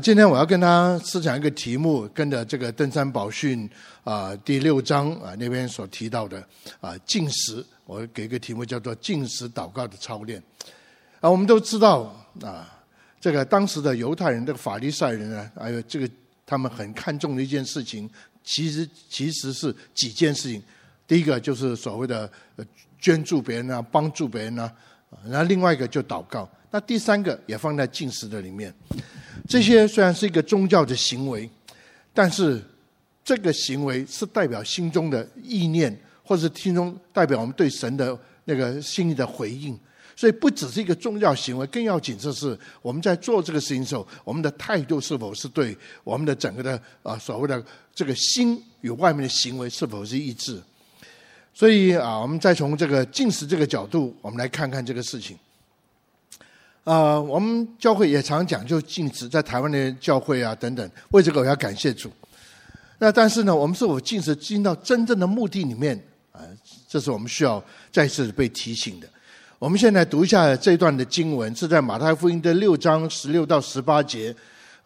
今天我要跟大家思想一个题目，跟着这个登山宝训啊第六章啊那边所提到的啊禁食，我给一个题目叫做禁食祷告的操练。啊，我们都知道啊，这个当时的犹太人，这个法利赛人呢，还有这个他们很看重的一件事情，其实其实是几件事情。第一个就是所谓的捐助别人啊，帮助别人啊，然后另外一个就祷告。那第三个也放在进食的里面。这些虽然是一个宗教的行为，但是这个行为是代表心中的意念，或者是心中代表我们对神的那个心意的回应。所以不只是一个宗教行为，更要紧的是我们在做这个事情的时候，我们的态度是否是对我们的整个的啊所谓的这个心与外面的行为是否是一致。所以啊，我们再从这个进食这个角度，我们来看看这个事情。啊，我们教会也常讲就禁止，在台湾的教会啊等等，为这个我要感谢主。那但是呢，我们是否禁止进到真正的目的里面啊？这是我们需要再次被提醒的。我们现在读一下这段的经文，是在马太福音的六章十六到十八节。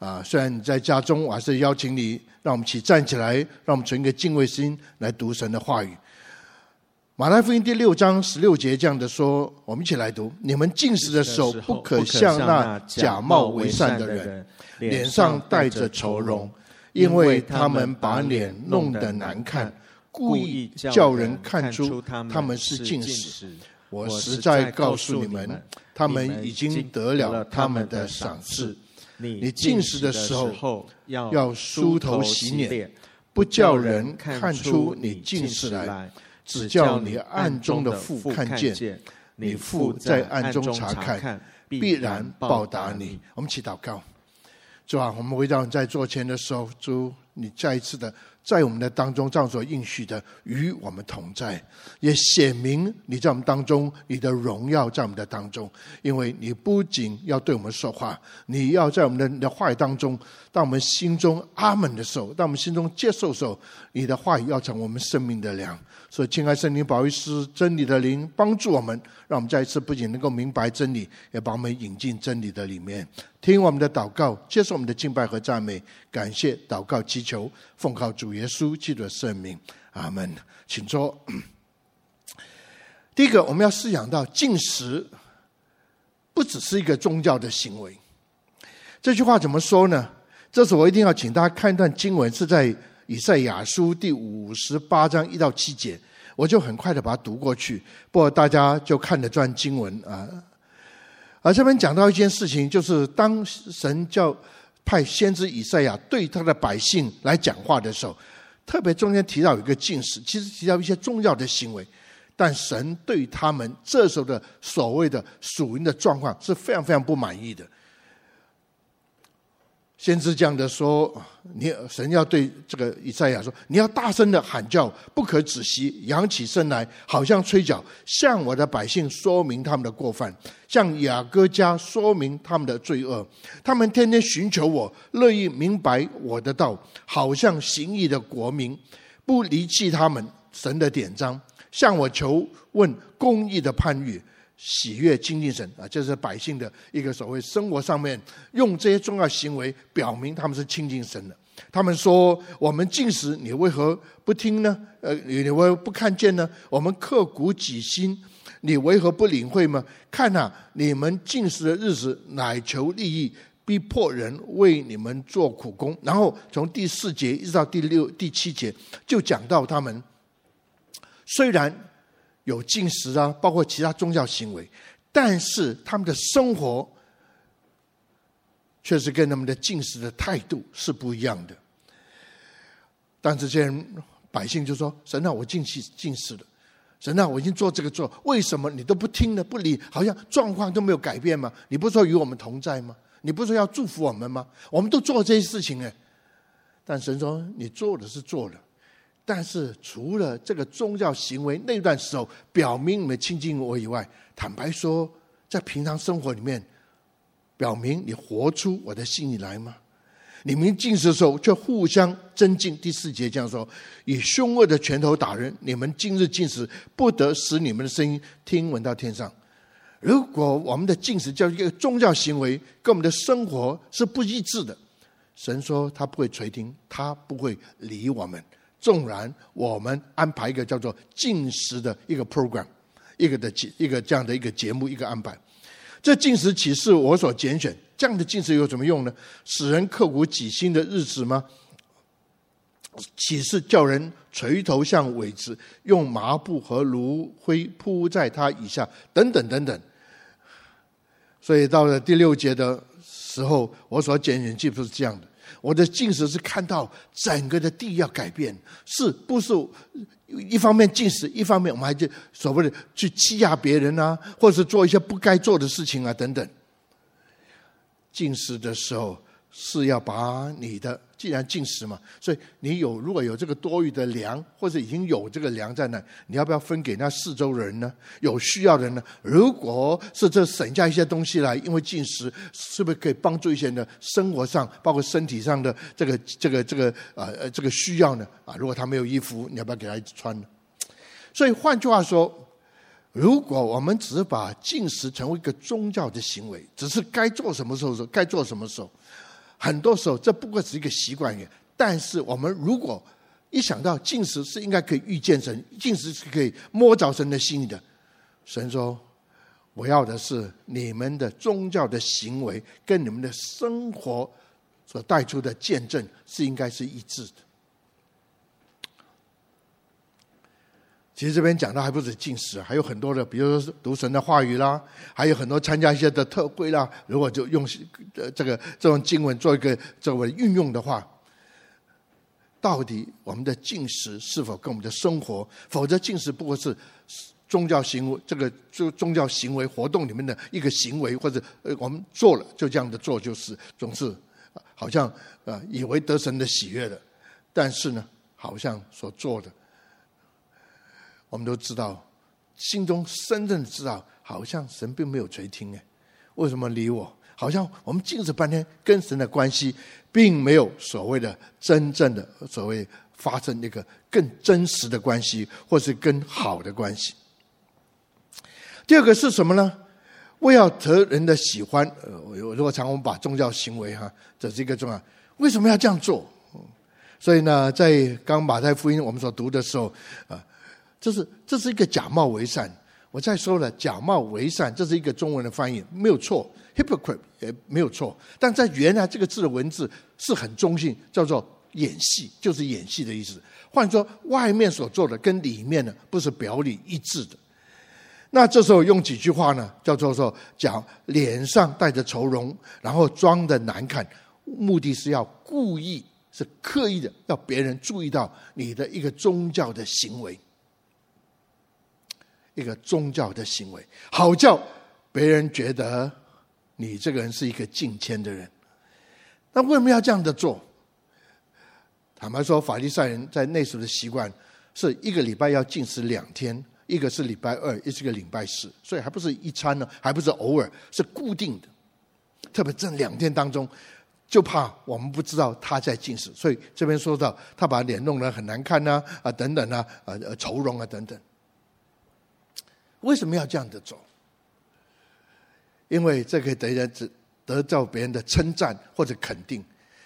啊，虽然你在家中，我还是邀请你，让我们一起站起来，让我们存一个敬畏心来读神的话语。马太福音第六章十六节这样的说，我们一起来读：你们进食的时候，不可像那假冒为善的人，脸上带着愁容，因为他们把脸弄得难看，故意叫人看出他们是禁食。我实在告诉你们，他们已经得了他们的赏赐。你进食的时候，要梳头洗脸，不叫人看出你禁食来。只叫你暗中的父看见，你父在暗中查看，必然报答你。我们祈祷告，主啊，我们回到你在座前的时候，主，你再一次的。在我们的当中，这样所应许的与我们同在，也显明你在我们当中，你的荣耀在我们的当中。因为你不仅要对我们说话，你要在我们的你的话语当中，当我们心中阿门的时候，当我们心中接受的时候，你的话语要成我们生命的粮。所以，亲爱圣灵保惠师真理的灵帮助我们，让我们再一次不仅能够明白真理，也把我们引进真理的里面。听我们的祷告，接受我们的敬拜和赞美，感谢祷告祈求，奉靠主耶稣基督的圣名，阿门。请坐。第一个，我们要思想到进食不只是一个宗教的行为。这句话怎么说呢？这次我一定要请大家看一段经文，是在以赛亚书第五十八章一到七节，我就很快的把它读过去，不过大家就看这段经文啊。而这边讲到一件事情，就是当神叫派先知以赛亚对他的百姓来讲话的时候，特别中间提到有一个禁食，其实提到一些重要的行为，但神对他们这时候的所谓的属灵的状况是非常非常不满意的。先知这样的说：“你神要对这个以赛亚说，你要大声的喊叫，不可止息，扬起声来，好像吹角，向我的百姓说明他们的过犯，向雅各家说明他们的罪恶。他们天天寻求我，乐意明白我的道，好像行义的国民，不离弃他们神的典章，向我求问公义的判语。”喜悦亲近神啊，这是百姓的一个所谓生活上面用这些重要行为表明他们是亲近神的。他们说：“我们禁食，你为何不听呢？呃，你为何不看见呢？我们刻苦己心，你为何不领会吗？看哪，你们禁食的日子，乃求利益，逼迫人为你们做苦工。”然后从第四节一直到第六、第七节，就讲到他们虽然。有禁食啊，包括其他宗教行为，但是他们的生活确实跟他们的进食的态度是不一样的。但这些人百姓就说：“神啊，我进食进食了，神啊，我已经做这个做，为什么你都不听呢？不理，好像状况都没有改变吗？你不是说与我们同在吗？你不是说要祝福我们吗？我们都做这些事情哎。但神说：你做的是做了。”但是除了这个宗教行为那段时候表明你们亲近我以外，坦白说，在平常生活里面，表明你活出我的心意来吗？你们进食的时候却互相增进。第四节这样说：以凶恶的拳头打人，你们今日进食，不得使你们的声音听闻到天上。如果我们的进食叫一个宗教行为，跟我们的生活是不一致的，神说他不会垂听，他不会理我们。纵然我们安排一个叫做禁食的一个 program，一个的节一个这样的一个节目一个安排，这禁食岂是我所拣选？这样的禁食有什么用呢？使人刻骨挤心的日子吗？岂是叫人垂头向尾子，用麻布和炉灰铺在他以下？等等等等。所以到了第六节的时候，我所拣选，既不是这样的。我的近视是看到整个的地要改变，是不是一方面近视，一方面我们还就所谓的去欺压别人啊，或者是做一些不该做的事情啊等等。近视的时候。是要把你的，既然进食嘛，所以你有如果有这个多余的粮，或者已经有这个粮在那，你要不要分给那四周人呢？有需要的人呢？如果是这省下一些东西来，因为进食，是不是可以帮助一些人的生活上，包括身体上的这个这个这个啊呃这个需要呢？啊，如果他没有衣服，你要不要给他穿呢？所以换句话说，如果我们只是把进食成为一个宗教的行为，只是该做什么时候做，该做什么时候。很多时候，这不过是一个习惯而已。但是，我们如果一想到进食是应该可以遇见神，进食是可以摸着神的心的，神说：“我要的是你们的宗教的行为跟你们的生活所带出的见证是应该是一致的。”其实这边讲的还不止禁食，还有很多的，比如说读神的话语啦，还有很多参加一些的特会啦。如果就用呃这个这种经文做一个作为运用的话，到底我们的禁食是否跟我们的生活？否则禁食不过是宗教行为，这个宗宗教行为活动里面的一个行为，或者呃我们做了就这样的做，就是总是好像呃以为得神的喜悦的，但是呢，好像所做的。我们都知道，心中深深的知道，好像神并没有垂听哎，为什么理我？好像我们静止半天，跟神的关系并没有所谓的真正的所谓发生那个更真实的关系，或是更好的关系。第二个是什么呢？为要得人的喜欢，呃，如果常我们把宗教行为哈，这是一个重要，为什么要这样做？所以呢，在刚马太福音我们所读的时候啊。这是这是一个假冒为善。我再说了，假冒为善，这是一个中文的翻译，没有错，hypocrite 也没有错。但在原来这个字的文字是很中性，叫做演戏，就是演戏的意思。换说，外面所做的跟里面的不是表里一致的。那这时候用几句话呢？叫做说，讲脸上带着愁容，然后装的难看，目的是要故意，是刻意的，要别人注意到你的一个宗教的行为。一个宗教的行为，好叫别人觉得你这个人是一个敬虔的人。那为什么要这样的做？坦白说，法利赛人在那时候的习惯是一个礼拜要禁食两天，一个是礼拜二，一个是礼拜四，所以还不是一餐呢，还不是偶尔，是固定的。特别这两天当中，就怕我们不知道他在禁食，所以这边说到他把脸弄得很难看呐，啊等等啊，啊愁容啊等等。为什么要这样的走？因为这个得人得到别人的称赞或者肯定。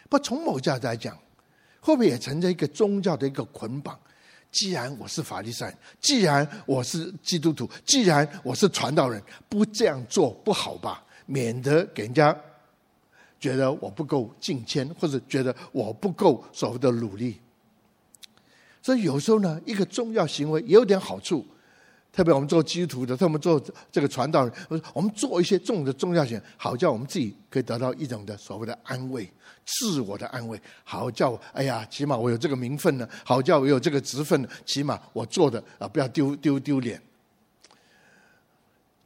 不从某角度来讲，会不会也存在一个宗教的一个捆绑？既然我是法利赛，既然我是基督徒，既然我是传道人，不这样做不好吧？免得给人家觉得我不够敬虔，或者觉得我不够所谓的努力。所以有时候呢，一个宗教行为也有点好处。特别我们做基督徒的，特别我们做这个传道人，我们做一些重的宗教性，好叫我们自己可以得到一种的所谓的安慰，自我的安慰，好叫哎呀，起码我有这个名分呢，好叫我有这个职分呢，起码我做的啊不要丢丢丢脸。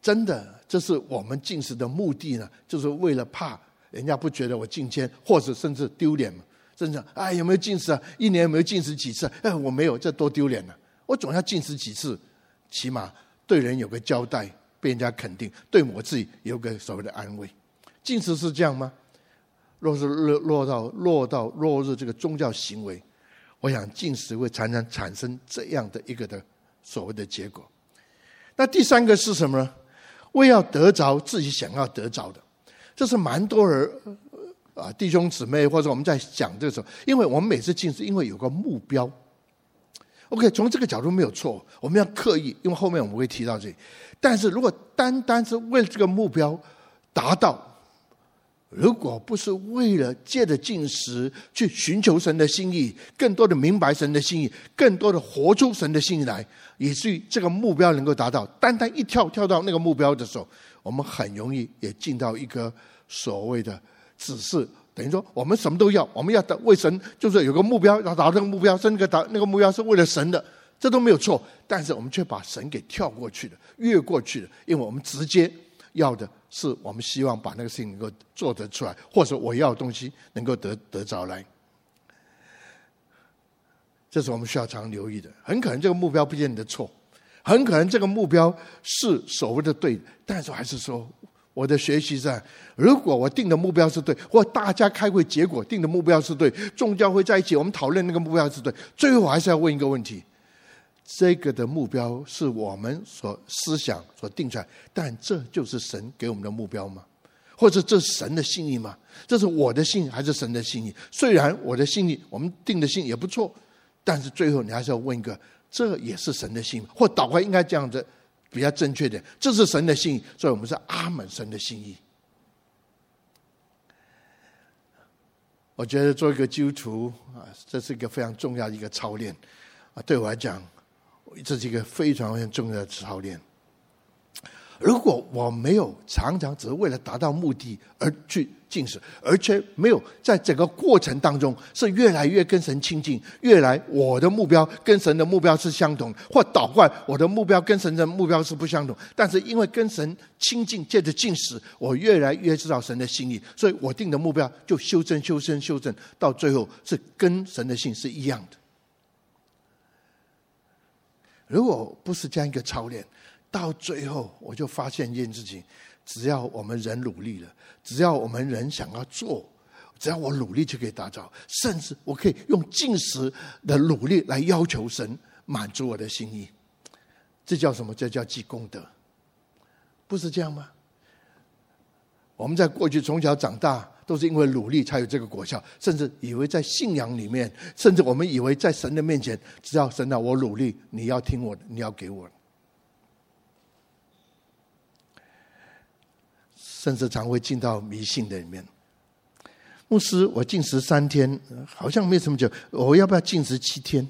真的，这是我们进食的目的呢，就是为了怕人家不觉得我敬虔，或者甚至丢脸嘛。真的，哎，有没有进食啊？一年有没有进食几次？哎，我没有，这多丢脸呢！我总要进食几次。起码对人有个交代，被人家肯定；对我自己有个所谓的安慰。进食是这样吗？若是落落到落到落入这个宗教行为，我想进食会常常产生这样的一个的所谓的结果。那第三个是什么呢？为要得着自己想要得着的，这是蛮多人啊弟兄姊妹，或者我们在讲这个时候，因为我们每次进食，因为有个目标。OK，从这个角度没有错，我们要刻意，因为后面我们会提到这。但是如果单单是为了这个目标达到，如果不是为了借着进食去寻求神的心意，更多的明白神的心意，更多的活出神的心意来，以至于这个目标能够达到，单单一跳跳到那个目标的时候，我们很容易也进到一个所谓的只是。等于说，我们什么都要，我们要的为神，就是有个目标，要达到这个目标，甚至达那个目标是为了神的，这都没有错。但是我们却把神给跳过去了，越过去了，因为我们直接要的是，我们希望把那个事情能够做得出来，或者我要的东西能够得得着来。这是我们需要常留意的。很可能这个目标不见得错，很可能这个目标是所谓的对，但是还是说。我的学习上，如果我定的目标是对，或大家开会结果定的目标是对，众教会在一起，我们讨论那个目标是对，最后还是要问一个问题：这个的目标是我们所思想所定出来，但这就是神给我们的目标吗？或者这是神的心意吗？这是我的心意还是神的心意？虽然我的心意我们定的心也不错，但是最后你还是要问一个：这也是神的心意？或祷告应该这样子？比较正确的，这是神的心意，所以我们是阿门神的心意。我觉得做一个基督徒啊，这是一个非常重要的一个操练啊，对我来讲，这是一个非常非常重要的操练。如果我没有常常只是为了达到目的而去进食，而且没有在整个过程当中是越来越跟神亲近，越来我的目标跟神的目标是相同，或倒过来我的目标跟神的目标是不相同。但是因为跟神亲近，借着进食，我越来越知道神的心意，所以我定的目标就修正、修正、修正，到最后是跟神的心是一样的。如果不是这样一个操练，到最后，我就发现一件事情：只要我们人努力了，只要我们人想要做，只要我努力就可以达到，甚至我可以用进食的努力来要求神满足我的心意。这叫什么？这叫积功德，不是这样吗？我们在过去从小长大，都是因为努力才有这个果效，甚至以为在信仰里面，甚至我们以为在神的面前，只要神啊，我努力，你要听我的，你要给我。甚至常会进到迷信的里面。牧师，我禁食三天，好像没什么久，我要不要禁食七天？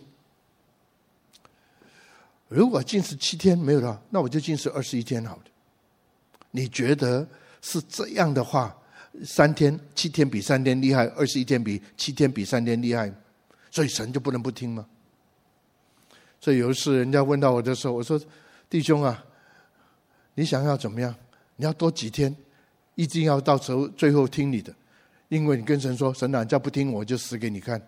如果禁食七天没有的话，那我就禁食二十一天好了。你觉得是这样的话，三天、七天比三天厉害，二十一天比七天比三天厉害，所以神就不能不听吗？所以有一次人家问到我的时候，我说：“弟兄啊，你想要怎么样？你要多几天？”一定要到时候最后听你的，因为你跟神说，神啊，再不听我就死给你看。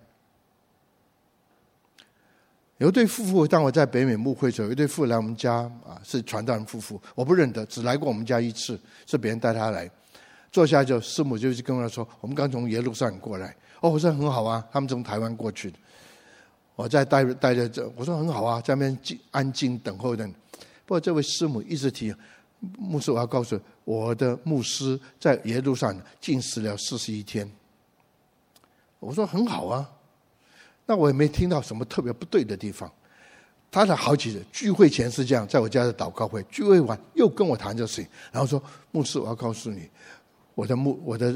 有一对夫妇，当我在北美牧会的时候，有一对夫妇来我们家啊，是传道人夫妇，我不认得，只来过我们家一次，是别人带他来。坐下就师母就跟我说，我们刚从耶路撒冷过来。哦，我说很好啊，他们从台湾过去的。我在待待着这，我说很好啊，在那边静安静等候的。不过这位师母一直提。牧师，我要告诉我的牧师，在耶路撒冷禁食了四十一天。我说很好啊，那我也没听到什么特别不对的地方。他的好几次聚会前是这样，在我家的祷告会聚会完又跟我谈这事情，然后说牧师，我要告诉你，我的牧我的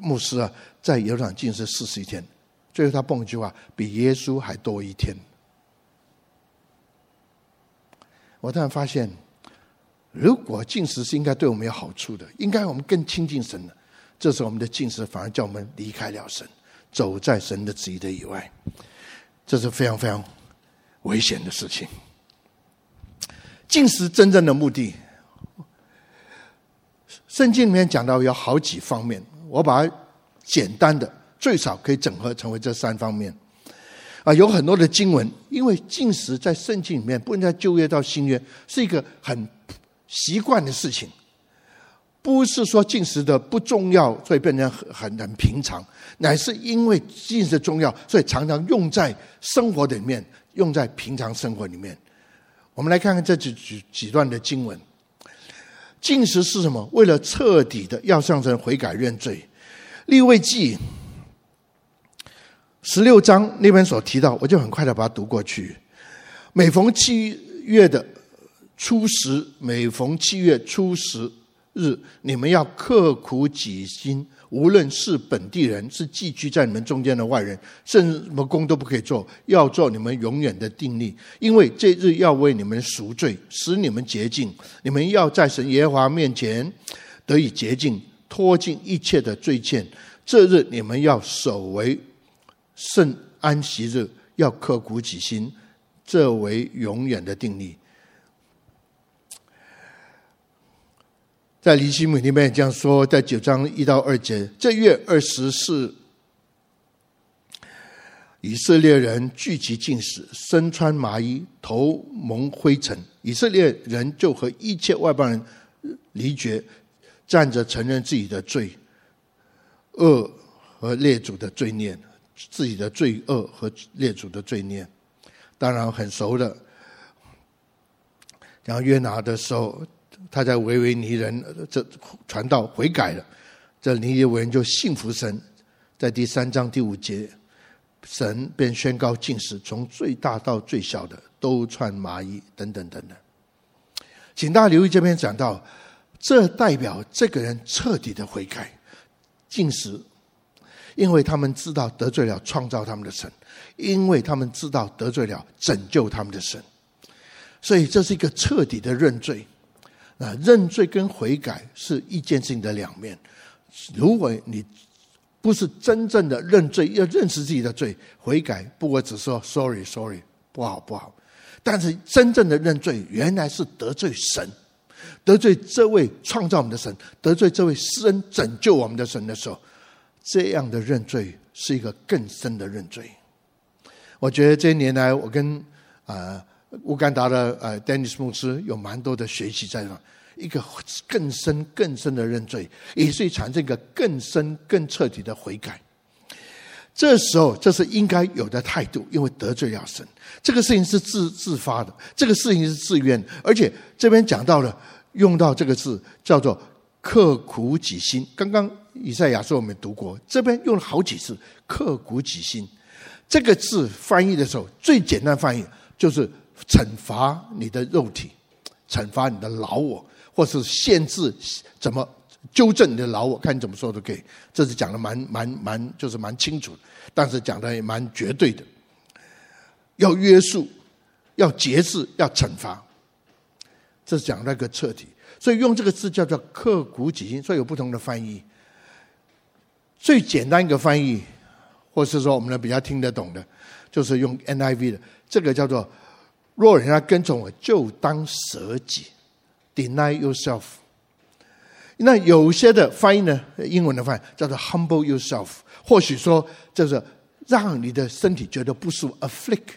牧师啊，在耶路撒冷禁食四十一天，最后他蹦一句话，比耶稣还多一天。我突然发现。如果禁食是应该对我们有好处的，应该我们更亲近神的，这时候我们的禁食反而叫我们离开了神，走在神的旨意的以外，这是非常非常危险的事情。禁食真正的目的，圣经里面讲到有好几方面，我把它简单的最少可以整合成为这三方面。啊，有很多的经文，因为禁食在圣经里面，不论在旧约到新约，是一个很。习惯的事情，不是说禁食的不重要，所以变成很很平常，乃是因为禁食重要，所以常常用在生活里面，用在平常生活里面。我们来看看这几几几段的经文。禁食是什么？为了彻底的要向神悔改认罪，立未记十六章那边所提到，我就很快的把它读过去。每逢七月的初十，每逢七月初十日，你们要刻苦己心。无论是本地人，是寄居在你们中间的外人，甚至什么工都不可以做，要做你们永远的定力。因为这日要为你们赎罪，使你们洁净。你们要在神耶和华面前得以洁净，脱尽一切的罪欠。这日你们要守为圣安息日，要刻苦己心，这为永远的定力。在尼希米里面这样说，在九章一到二节，这月二十四，以色列人聚集进食，身穿麻衣，头蒙灰尘。以色列人就和一切外邦人离绝，站着承认自己的罪恶和列祖的罪孽，自己的罪恶和列祖的罪孽。当然很熟的，然后约拿的时候。他在维维尼人这传道悔改了，这尼尼微人就信服神，在第三章第五节，神便宣告禁食，从最大到最小的都穿麻衣，等等等等。请大家留意这边讲到，这代表这个人彻底的悔改，禁食，因为他们知道得罪了创造他们的神，因为他们知道得罪了拯救他们的神，所以这是一个彻底的认罪。啊，认罪跟悔改是一件事情的两面。如果你不是真正的认罪，要认识自己的罪，悔改不过只说 sorry sorry，不好不好。但是真正的认罪，原来是得罪神，得罪这位创造我们的神，得罪这位施恩拯救我们的神的时候，这样的认罪是一个更深的认罪。我觉得这些年来，我跟啊。乌干达的呃，Dennis 牧师有蛮多的学习在那，一个更深更深的认罪，也是产生一个更深更彻底的悔改。这时候，这是应该有的态度，因为得罪了神，这个事情是自自发的，这个事情是自愿，而且这边讲到了用到这个字叫做刻苦己心。刚刚以赛亚说我们读过，这边用了好几次刻苦己心。这个字翻译的时候，最简单翻译就是。惩罚你的肉体，惩罚你的老我，或是限制怎么纠正你的老我，看你怎么说都可以。这是讲的蛮蛮蛮，就是蛮清楚，但是讲的也蛮绝对的。要约束，要节制，要惩罚，这是讲那个彻底。所以用这个字叫做刻骨己心，所以有不同的翻译。最简单一个翻译，或是说我们比较听得懂的，就是用 NIV 的，这个叫做。若人家跟从我，就当舍己，deny yourself。那有些的翻译呢，英文的翻译叫做 humble yourself。或许说，就是让你的身体觉得不舒服，afflict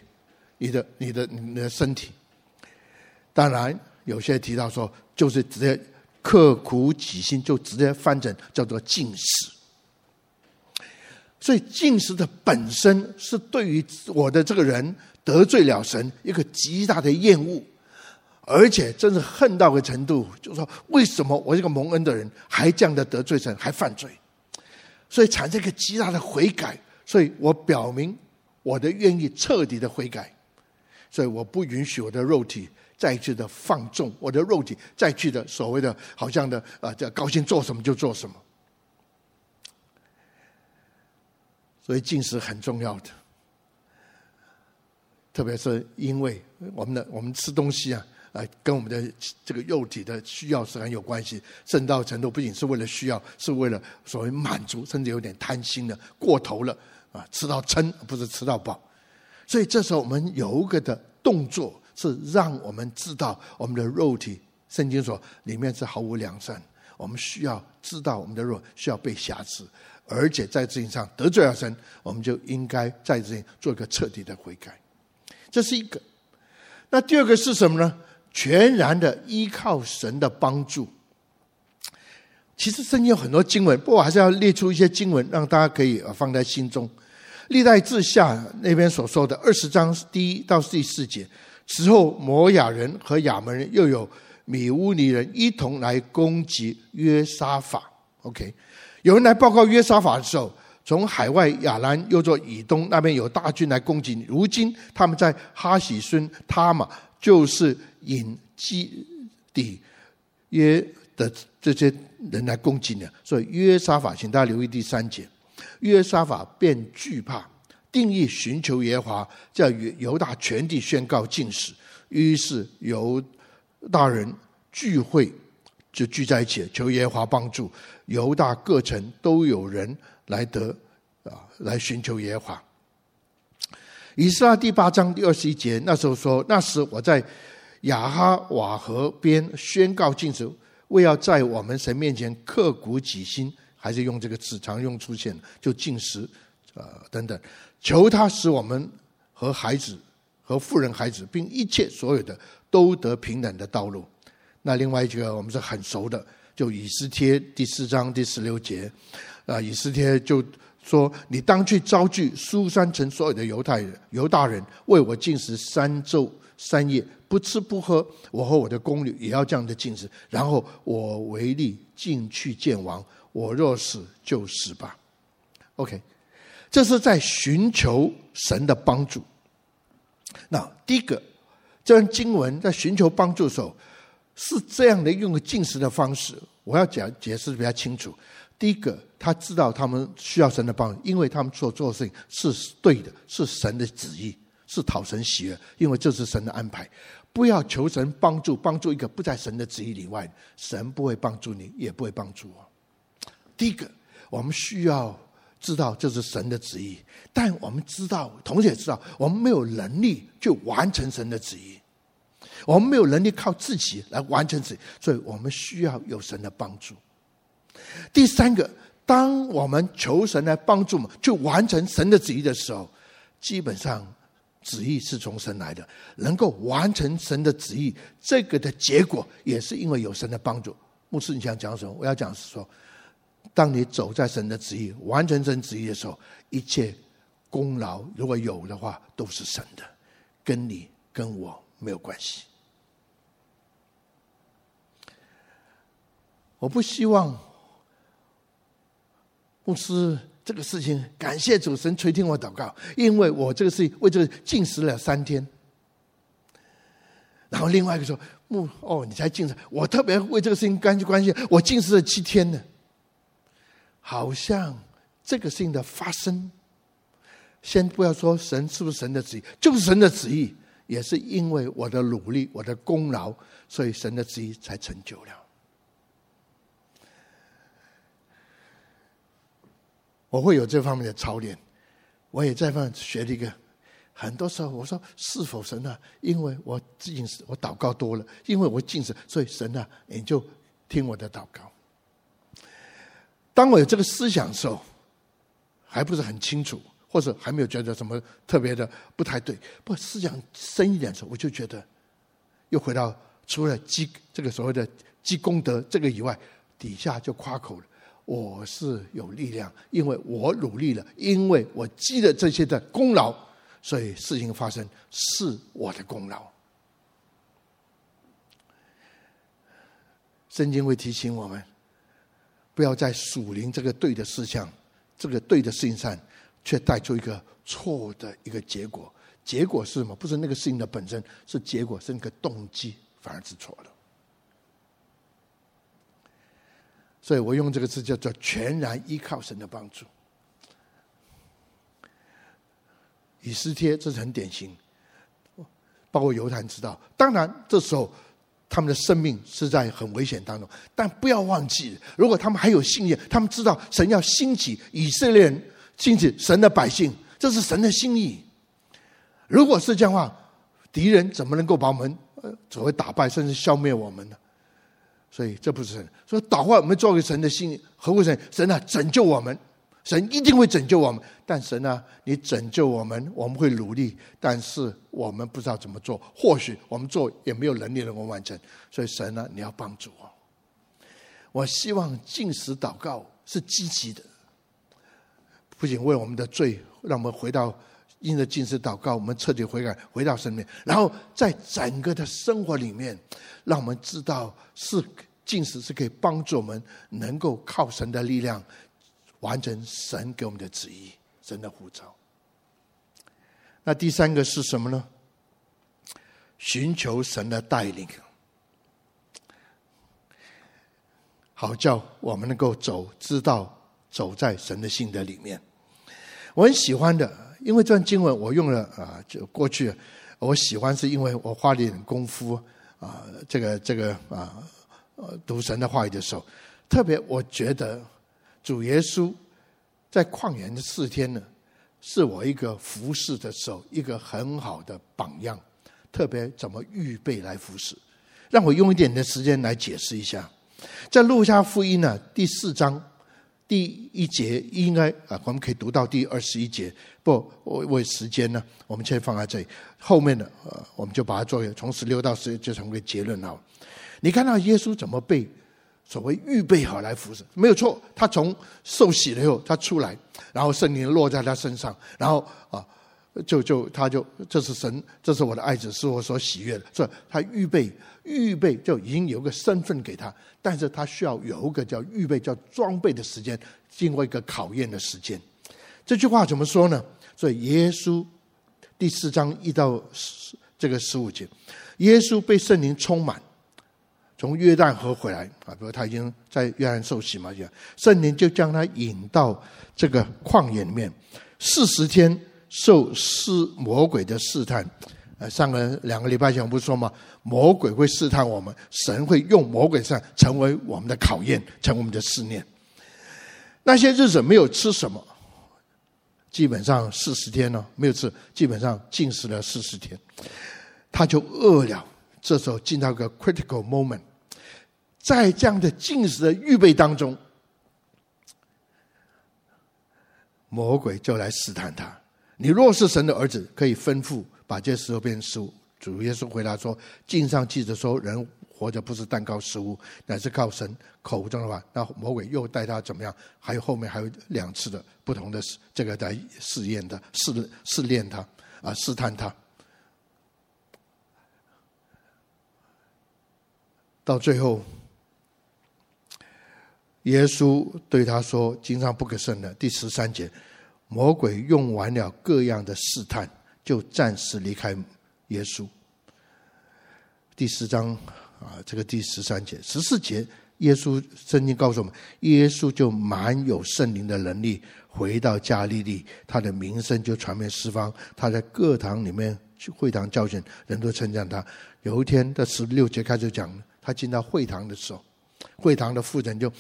你的、你的、你的身体。当然，有些提到说，就是直接刻苦己心，就直接翻成叫做禁食。所以，禁食的本身是对于我的这个人。得罪了神，一个极大的厌恶，而且真是恨到个程度，就说，为什么我这个蒙恩的人还这样的得罪神，还犯罪？所以产生一个极大的悔改，所以我表明我的愿意彻底的悔改，所以我不允许我的肉体再去的放纵，我的肉体再去的所谓的好像的啊，这高兴做什么就做什么。所以禁食很重要的。特别是因为我们的我们吃东西啊，呃，跟我们的这个肉体的需要是很有关系，甚到程度不仅是为了需要，是为了所谓满足，甚至有点贪心的过头了啊，吃到撑不是吃到饱。所以这时候我们有一个的动作是让我们知道我们的肉体，圣经说里面是毫无良善，我们需要知道我们的肉需要被瑕疵，而且在这件事上得罪了神，我们就应该在这里做一个彻底的悔改。这是一个，那第二个是什么呢？全然的依靠神的帮助。其实圣经有很多经文，不过还是要列出一些经文，让大家可以放在心中。历代志下那边所说的二十章第一到第四节，此后摩亚人和亚扪人又有米乌尼人一同来攻击约沙法。OK，有人来报告约沙法的时候，从海外亚兰又做以东那边有大军来攻击你。如今他们在哈喜孙他嘛，就是引基底约的这些人来攻击你。所以约沙法，请大家留意第三节，约沙法便惧怕，定义寻求耶华，叫犹大全地宣告禁食。于是犹大人聚会。就聚在一起，求耶华帮助。犹大各城都有人来得啊，来寻求耶和华。以斯拉第八章第二十一节，那时候说：那时我在雅哈瓦河边宣告禁食，为要在我们神面前刻骨己心，还是用这个字常用出现，就禁食啊等等，求他使我们和孩子和富人孩子，并一切所有的都得平等的道路。那另外一个我们是很熟的，就以斯帖第四章第十六节，啊，以斯帖就说：“你当去招聚书珊城所有的犹太人、犹大人，为我禁食三昼三夜，不吃不喝。我和我的宫女也要这样的禁食。然后我为例进去见王。我若死就死吧。”OK，这是在寻求神的帮助。那第一个，这段经文在寻求帮助的时候。是这样的，用个禁食的方式，我要讲解释比较清楚。第一个，他知道他们需要神的帮助，因为他们所做的事情是对的，是神的旨意，是讨神喜悦，因为这是神的安排。不要求神帮助，帮助一个不在神的旨意以外，神不会帮助你，也不会帮助我。第一个，我们需要知道这是神的旨意，但我们知道，同时也知道，我们没有能力去完成神的旨意。我们没有能力靠自己来完成自己，所以我们需要有神的帮助。第三个，当我们求神来帮助我们去完成神的旨意的时候，基本上旨意是从神来的，能够完成神的旨意，这个的结果也是因为有神的帮助。牧师，你想讲什么？我要讲是说，当你走在神的旨意，完成神旨意的时候，一切功劳如果有的话，都是神的，跟你跟我没有关系。我不希望牧师这个事情，感谢主神垂听我祷告，因为我这个事情为这个禁食了三天。然后另外一个说牧哦，你才禁食，我特别为这个事情关系关系，我禁食了七天呢。好像这个事情的发生，先不要说神是不是神的旨意，就是神的旨意，也是因为我的努力，我的功劳，所以神的旨意才成就了。我会有这方面的操练，我也在方学了一个。很多时候我说是否神啊？因为我禁食，我祷告多了，因为我禁食，所以神啊，你就听我的祷告。当我有这个思想的时候，还不是很清楚，或者还没有觉得什么特别的不太对。不思想深一点的时候，我就觉得又回到除了积这个所谓的积功德这个以外，底下就夸口了。我是有力量，因为我努力了，因为我积了这些的功劳，所以事情发生是我的功劳。圣经会提醒我们，不要在属灵这个对的事项、这个对的事情上，却带出一个错的一个结果。结果是什么？不是那个事情的本身，是结果是那个动机，反而是错的。所以我用这个词叫做全然依靠神的帮助。以斯帖这是很典型，包括犹太人知道。当然，这时候他们的生命是在很危险当中，但不要忘记，如果他们还有信念，他们知道神要兴起以色列人，兴起神的百姓，这是神的心意。如果是这样的话，敌人怎么能够把我们呃所谓打败，甚至消灭我们呢？所以这不是神，所以祷告我们做给神的心，何为神？神啊，拯救我们，神一定会拯救我们。但神啊，你拯救我们，我们会努力，但是我们不知道怎么做，或许我们做也没有能力能够完成。所以神啊，你要帮助我。我希望禁食祷告是积极的，不仅为我们的罪，让我们回到。因着禁食祷告，我们彻底悔改，回到神面。然后在整个的生活里面，让我们知道是禁食是可以帮助我们能够靠神的力量完成神给我们的旨意，神的呼召。那第三个是什么呢？寻求神的带领，好叫我们能够走，知道走在神的心的里面。我很喜欢的，因为这段经文我用了啊，就过去我喜欢是因为我花了点功夫啊，这个这个啊，读神的话语的时候，特别我觉得主耶稣在旷野的四天呢。是我一个服侍的时候，一个很好的榜样。特别怎么预备来服侍，让我用一点的时间来解释一下。在路加福音呢第四章第一节，应该啊，我们可以读到第二十一节。不，我为时间呢，我们先放在这里。后面的呃，我们就把它作为从十六到十就成为结论了。你看到耶稣怎么被？所谓预备好来服侍，没有错。他从受洗了以后，他出来，然后圣灵落在他身上，然后啊，就就他就这是神，这是我的爱子，是我所喜悦的。所以他预备预备就已经有个身份给他，但是他需要有一个叫预备叫装备的时间，经过一个考验的时间。这句话怎么说呢？所以耶稣第四章一到十这个十五节，耶稣被圣灵充满。从约旦河回来啊，比如他已经在约旦受洗嘛，这样圣灵就将他引到这个旷野里面，四十天受试魔鬼的试探。呃，上个两个礼拜前我不是说吗，魔鬼会试探我们，神会用魔鬼上成为我们的考验，成为我们的试炼。那些日子没有吃什么，基本上四十天呢没有吃，基本上禁食了四十天，他就饿了。这时候进到个 critical moment，在这样的禁食的预备当中，魔鬼就来试探他：“你若是神的儿子，可以吩咐把这石头变成食物。”主耶稣回答说：“经上记着说，人活着不是蛋糕食物，乃是靠神口中的话。”那魔鬼又带他怎么样？还有后面还有两次的不同的这个来试验的试试炼他啊，试探他。到最后，耶稣对他说：“经上不可胜的。”第十三节，魔鬼用完了各样的试探，就暂时离开耶稣。第十章啊，这个第十三节、十四节，耶稣圣经告诉我们，耶稣就满有圣灵的能力，回到加利利，他的名声就传遍四方。他在各堂里面去会堂教训，人都称赞他。有一天，在十六节开始讲。他进到会堂的时候，会堂的妇人就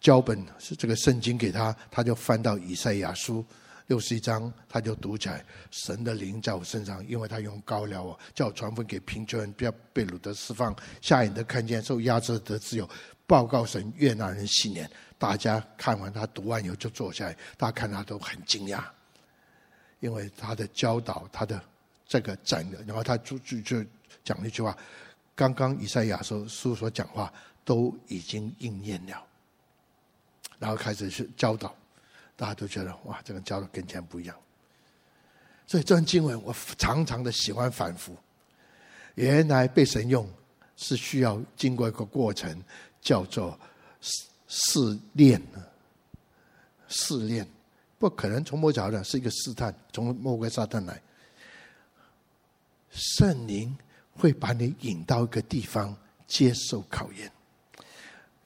交本是这个圣经给他，他就翻到以赛亚书六十一章，他就读起来：神的灵在我身上，因为他用膏了我，叫我传福给贫穷人，不要被掳得释放，瞎眼的看见，受压制的自由，报告神悦纳人信念。大家看完他读完以后就坐下来，大家看他都很惊讶，因为他的教导，他的这个整个，然后他就就就讲了一句话。刚刚以赛亚说书所讲话都已经应验了，然后开始去教导，大家都觉得哇，这个教的跟以前不一样。所以这段经文我常常的喜欢反复。原来被神用是需要经过一个过程，叫做试试炼。试炼不可能从某角度是一个试探，从某个撒旦来，圣灵。会把你引到一个地方接受考验，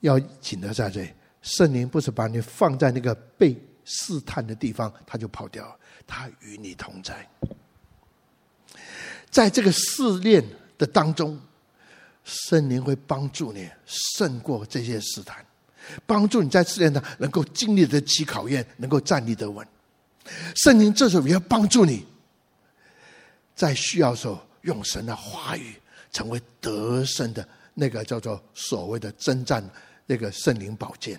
要紧的在这里，圣灵不是把你放在那个被试探的地方，他就跑掉，他与你同在。在这个试炼的当中，圣灵会帮助你胜过这些试探，帮助你在试炼上能够经历得起考验，能够站立得稳。圣灵这时候也要帮助你，在需要的时候。用神的话语成为得胜的那个叫做所谓的征战那个圣灵宝剑，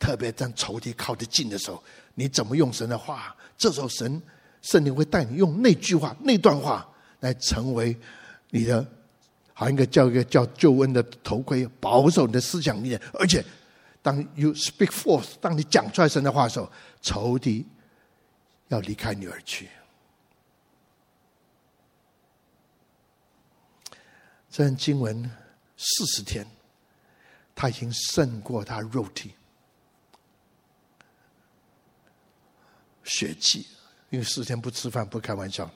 特别当仇敌靠得近的时候，你怎么用神的话？这时候神圣灵会带你用那句话、那段话来成为你的，好像一个叫一个叫救恩的头盔，保守你的思想力量。而且，当 you speak forth，当你讲出来神的话的时候，仇敌要离开你而去。这段经文四十天，他已经胜过他肉体。血气，因为四天不吃饭不开玩笑。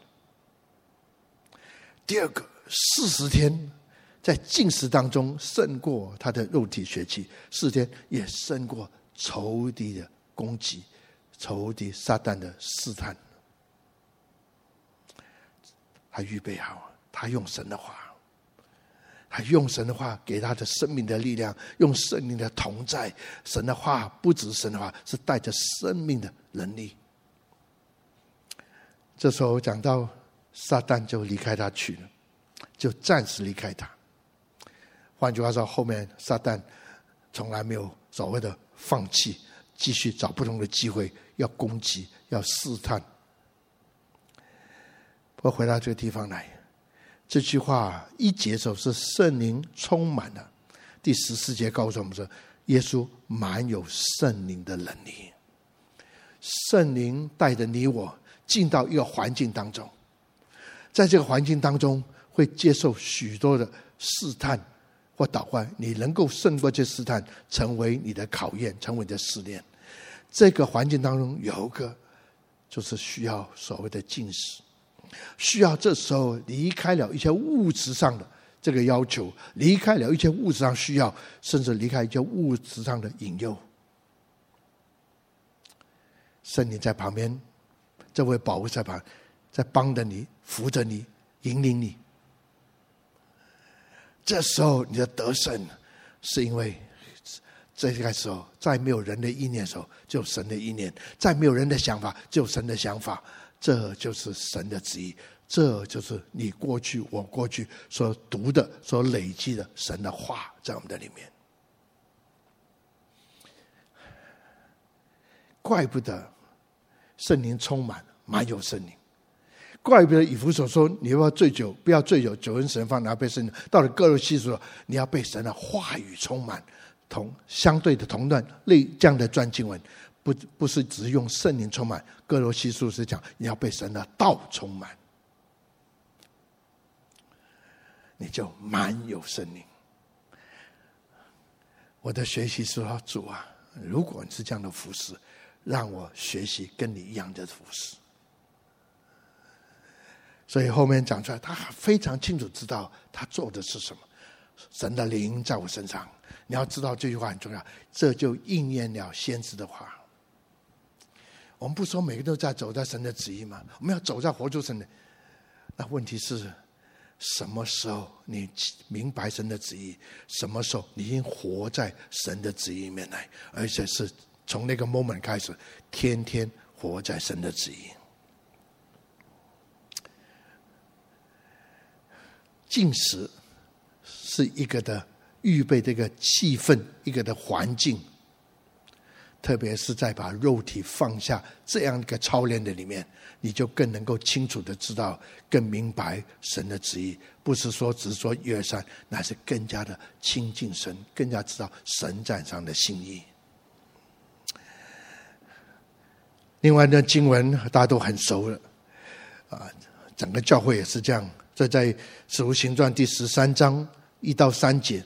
第二个，四十天在进食当中胜过他的肉体血气，四天也胜过仇敌的攻击，仇敌撒旦的试探。他预备好，他用神的话。他用神的话给他的生命的力量，用圣灵的同在。神的话不止神的话，是带着生命的能力。这时候讲到撒旦就离开他去了，就暂时离开他。换句话说，后面撒旦从来没有所谓的放弃，继续找不同的机会要攻击、要试探。我回到这个地方来。这句话一结束是圣灵充满了，第十四节告诉我们说，耶稣满有圣灵的能力，圣灵带着你我进到一个环境当中，在这个环境当中会接受许多的试探或捣乱，你能够胜过这试探，成为你的考验，成为你的试炼。这个环境当中有一个，就是需要所谓的禁食。需要这时候离开了一些物质上的这个要求，离开了一些物质上需要，甚至离开一些物质上的引诱。圣灵在旁边，这位保护在旁，在帮着你，扶着你，引领你。这时候你的得胜，是因为这个时候，再没有人的意念的时候，就神的意念；再没有人的想法，就神的想法。这就是神的旨意，这就是你过去我过去所读的、所累积的神的话，在我们的里面。怪不得圣灵充满，满有圣灵。怪不得以弗所说，你要醉酒，不要醉酒，酒跟神放，拿被圣灵。到了歌罗西书，你要被神的话语充满，同相对的同段类这样的专经文。不不是只用圣灵充满，歌罗西书是讲你要被神的道充满，你就满有圣灵。我的学习说主啊，如果你是这样的服侍，让我学习跟你一样的服侍。所以后面讲出来，他还非常清楚知道他做的是什么。神的灵在我身上，你要知道这句话很重要，这就应验了先知的话。我们不说每个人都在走在神的旨意吗？我们要走在活出神的。那问题是，什么时候你明白神的旨意？什么时候你已经活在神的旨意面来？而且是从那个 moment 开始，天天活在神的旨意。进食是一个的预备这个气氛，一个的环境。特别是在把肉体放下这样一个操练的里面，你就更能够清楚的知道，更明白神的旨意。不是说只说一二三，乃是更加的亲近神，更加知道神在上的心意。另外呢，经文大家都很熟了，啊，整个教会也是这样。这在《使徒行传》第十三章一到三节，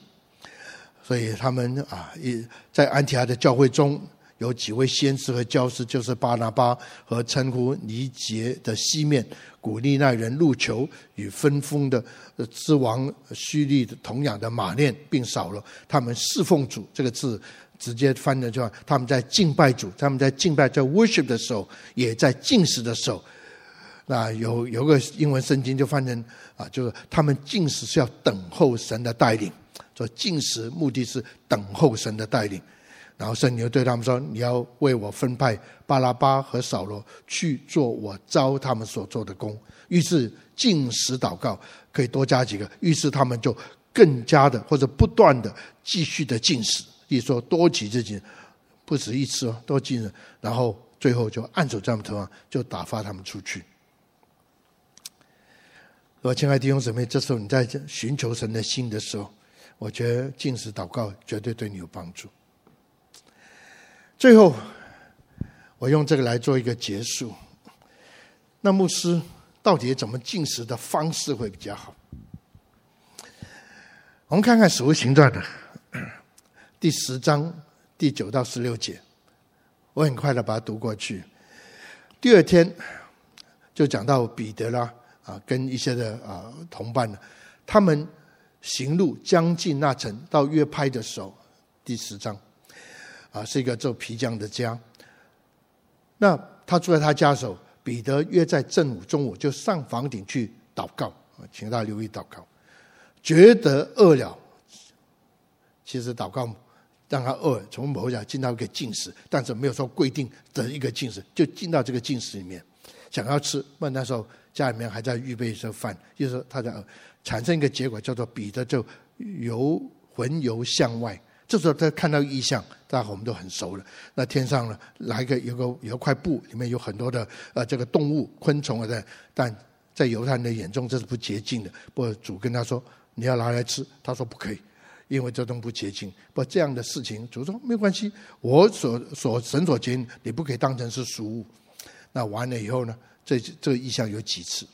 所以他们啊，一在安提阿的教会中。有几位先知和教师，就是巴拿巴和称呼尼结的西面、古利奈人路求与分封的之王虚利的同养的马念，并少了，他们侍奉主。这个字直接翻的就他们在敬拜主，他们在敬拜在 worship 的时候，也在进食的时候。那有有个英文圣经就翻成啊，就是他们进食是要等候神的带领，说进食目的是等候神的带领。然后圣灵对他们说：“你要为我分派巴拉巴和扫罗去做我招他们所做的工。”于是进食祷告可以多加几个，于是他们就更加的或者不断的继续的进食，意思说多几次禁，不止一次哦，多禁食。然后最后就按手在他们头上，就打发他们出去。我亲爱的弟兄姊妹，这时候你在寻求神的心的时候，我觉得禁食祷告绝对对你有帮助。最后，我用这个来做一个结束。那牧师到底怎么禁食的方式会比较好？我们看看《使徒行传》的第十章第九到十六节，我很快的把它读过去。第二天就讲到彼得啦，啊，跟一些的啊同伴呢，他们行路将近那城，到约拍的时候，第十章，啊，是一个做皮匠的家。那他住在他家的时候，彼得约在正午中午就上房顶去祷告，啊，请大家留意祷告，觉得饿了。其实祷告让他饿，从某角进到一个禁食，但是没有说规定的一个禁食，就进到这个禁食里面，想要吃。那那时候家里面还在预备着饭，就是他在产生一个结果，叫做彼得就游魂游向外。这时候他看到异象，大家我们都很熟了。那天上呢来个有个有块布，里面有很多的呃这个动物昆虫啊在，但在犹太人的眼中这是不洁净的。不过主跟他说你要拿来吃，他说不可以。因为这东不洁净，不这样的事情，主说没关系，我所所神所洁净，你不可以当成是俗物。那完了以后呢？这这个意象有几次？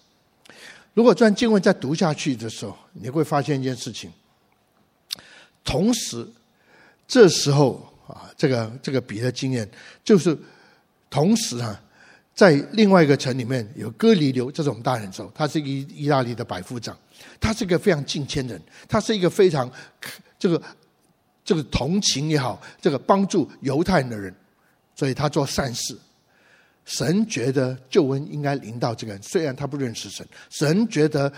如果这经文再读下去的时候，你会发现一件事情。同时，这时候啊，这个这个彼得经验就是同时啊，在另外一个城里面有哥尼流，这是我们大人说，他是意意大利的百夫长，他是一个非常敬虔人，他是一个非常。这个这个同情也好，这个帮助犹太人的人，所以他做善事。神觉得救恩应该临到这个人，虽然他不认识神，神觉得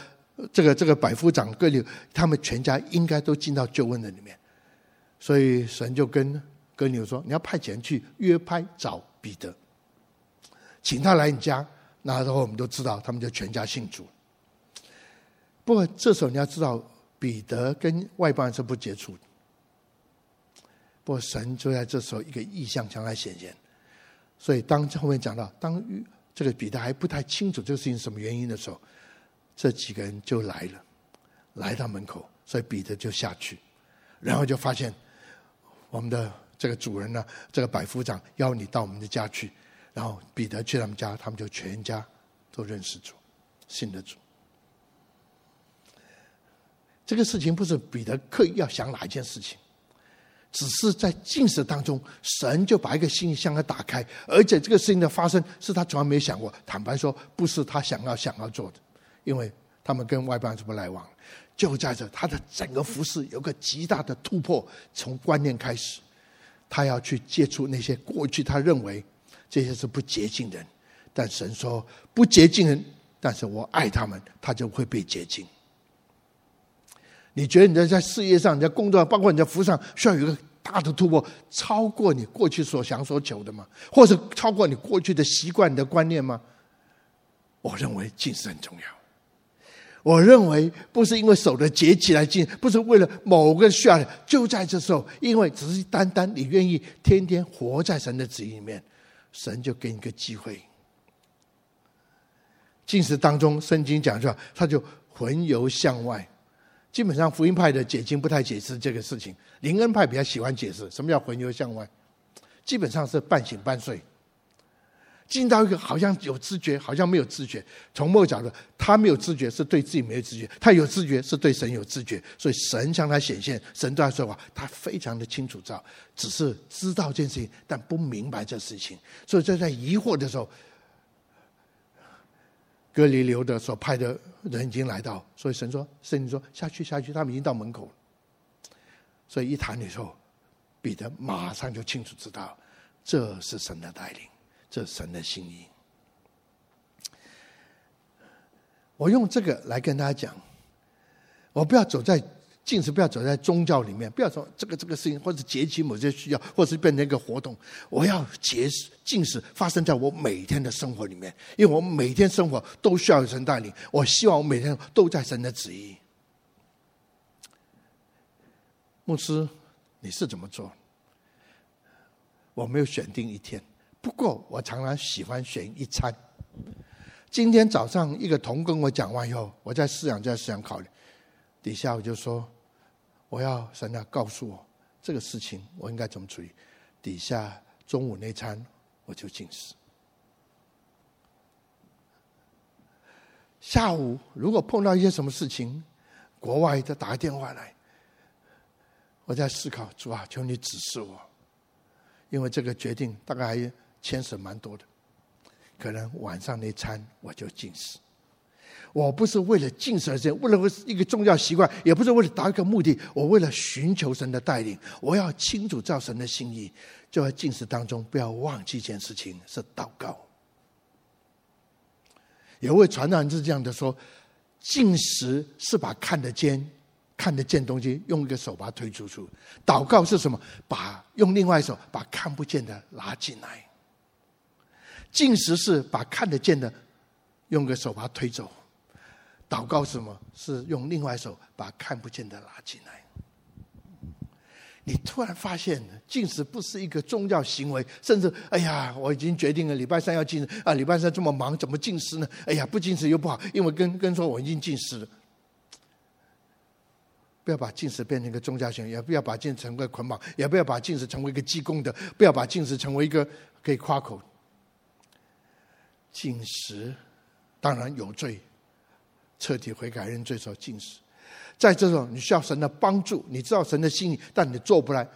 这个这个百夫长哥尼他们全家应该都进到救恩的里面，所以神就跟哥尼说：“你要派遣去约拍找彼得，请他来你家。”那时候我们都知道，他们就全家信主。不过这时候你要知道。彼得跟外邦人是不接触的，不过神就在这时候一个异象将来显现，所以当后面讲到，当这个彼得还不太清楚这个事情什么原因的时候，这几个人就来了，来到门口，所以彼得就下去，然后就发现我们的这个主人呢，这个百夫长邀你到我们的家去，然后彼得去他们家，他们就全家都认识主，信的主。这个事情不是彼得刻意要想哪一件事情，只是在禁食当中，神就把一个心向他打开，而且这个事情的发生是他从来没想过。坦白说，不是他想要想要做的，因为他们跟外邦人不来往。就在这，他的整个服事有个极大的突破，从观念开始，他要去接触那些过去他认为这些是不洁净的人，但神说不洁净人，但是我爱他们，他就会被洁净。你觉得你在在事业上、你在工作上，包括你在服上，需要有一个大的突破，超过你过去所想所求的吗？或是超过你过去的习惯、的观念吗？我认为禁食很重要。我认为不是因为守着节期来禁，不是为了某个需要，就在这时候，因为只是单单你愿意天天活在神的旨意里面，神就给你个机会。禁食当中，圣经讲说，他就魂游向外。基本上福音派的解经不太解释这个事情，灵恩派比较喜欢解释什么叫魂游向外，基本上是半醒半睡，进到一个好像有知觉，好像没有知觉。从某个角度他没有知觉，是对自己没有知觉；他有知觉，是对神有知觉。所以神向他显现，神对他说话，他非常的清楚知道，只是知道这件事情，但不明白这事情。所以就在疑惑的时候。隔离流的所派的人已经来到，所以神说：“圣经说下去下去，他们已经到门口了。”所以一谈的时候，彼得马上就清楚知道，这是神的带领，这是神的心意。我用这个来跟大家讲，我不要走在。禁食不要走在宗教里面，不要说这个这个事情，或者节期某些需要，或者是变成一个活动。我要节禁食发生在我每天的生活里面，因为我每天生活都需要神带领。我希望我每天都在神的旨意。牧师，你是怎么做？我没有选定一天，不过我常常喜欢选一餐。今天早上一个同跟我讲完以后，我在思想，在思想考虑，底下我就说。我要神要告诉我这个事情，我应该怎么处理？底下中午那餐我就禁食。下午如果碰到一些什么事情，国外的打个电话来，我在思考，主啊，求你指示我，因为这个决定大概还牵涉蛮多的。可能晚上那餐我就禁食。我不是为了进食而这样，为了一个重要习惯，也不是为了达一个目的。我为了寻求神的带领，我要清楚照神的心意，就在进食当中，不要忘记一件事情：是祷告。有位传道人是这样的说：进食是把看得见、看得见东西用一个手把它推出去；祷告是什么？把用另外一手把看不见的拉进来。进食是把看得见的用个手把它推走。祷告什么？是用另外一手把看不见的拉进来。你突然发现，禁食不是一个宗教行为，甚至哎呀，我已经决定了礼拜三要禁食啊！礼拜三这么忙，怎么禁食呢？哎呀，不禁食又不好，因为跟跟说我已经禁食了。不要把禁食变成一个宗教行为，也不要把禁食成为捆绑，也不要把禁食成为一个积功德，不要把禁食成为一个可以夸口。禁食当然有罪。彻底悔改认罪时候禁食，在这种你需要神的帮助，你知道神的心意，但你做不来，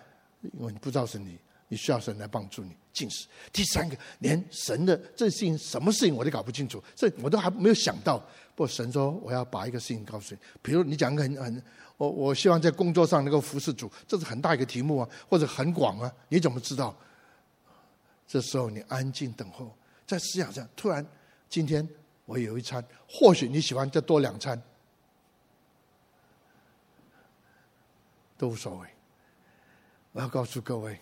因为你不知道是你，你需要神来帮助你禁食。第三个，连神的这事情什么事情我都搞不清楚，这我都还没有想到。不神说我要把一个事情告诉你，比如你讲个很很，我我希望在工作上能够服侍主，这是很大一个题目啊，或者很广啊，你怎么知道？这时候你安静等候，在思想上突然今天。我有一餐，或许你喜欢再多两餐，都无所谓。我要告诉各位，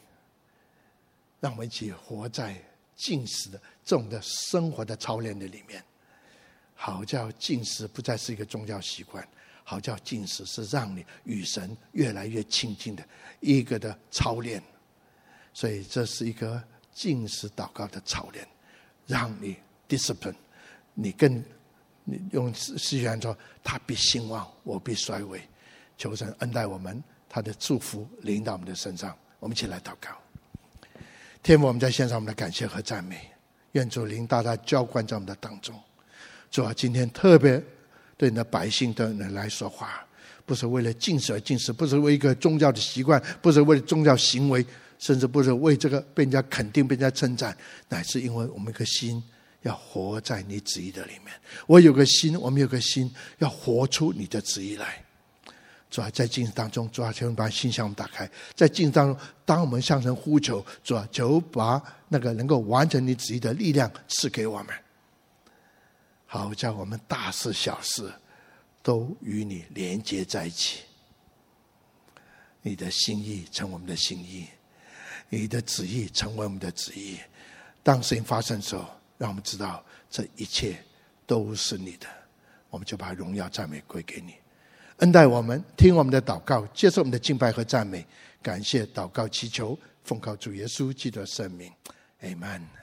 让我们一起活在进食的这种的生活的操练的里面，好叫进食不再是一个宗教习惯，好叫进食是让你与神越来越亲近的一个的操练。所以这是一个进食祷告的操练，让你 discipline。你更，你用诗篇说，他必兴旺，我必衰微。求神恩待我们，他的祝福临到我们的身上。我们一起来祷告。天父，我们在献上我们的感谢和赞美，愿主灵大大浇灌在我们的当中。主啊，今天特别对你的百姓的人来说话，不是为了禁食而禁食，不是为一个宗教的习惯，不是为了宗教行为，甚至不是为这个被人家肯定、被人家称赞，乃是因为我们一颗心。要活在你旨意的里面。我有个心，我们有个心，要活出你的旨意来。主啊，在禁食当中，主啊，求你把心向我们打开。在禁食当中，当我们向神呼求，主啊，求把那个能够完成你旨意的力量赐给我们。好，叫我们大事小事都与你连接在一起。你的心意成我们的心意，你的旨意成为我们的旨意。当事情发生的时候，让我们知道这一切都是你的，我们就把荣耀赞美归给你，恩待我们，听我们的祷告，接受我们的敬拜和赞美，感谢祷告祈求，奉靠主耶稣基督圣名，阿门，阿门。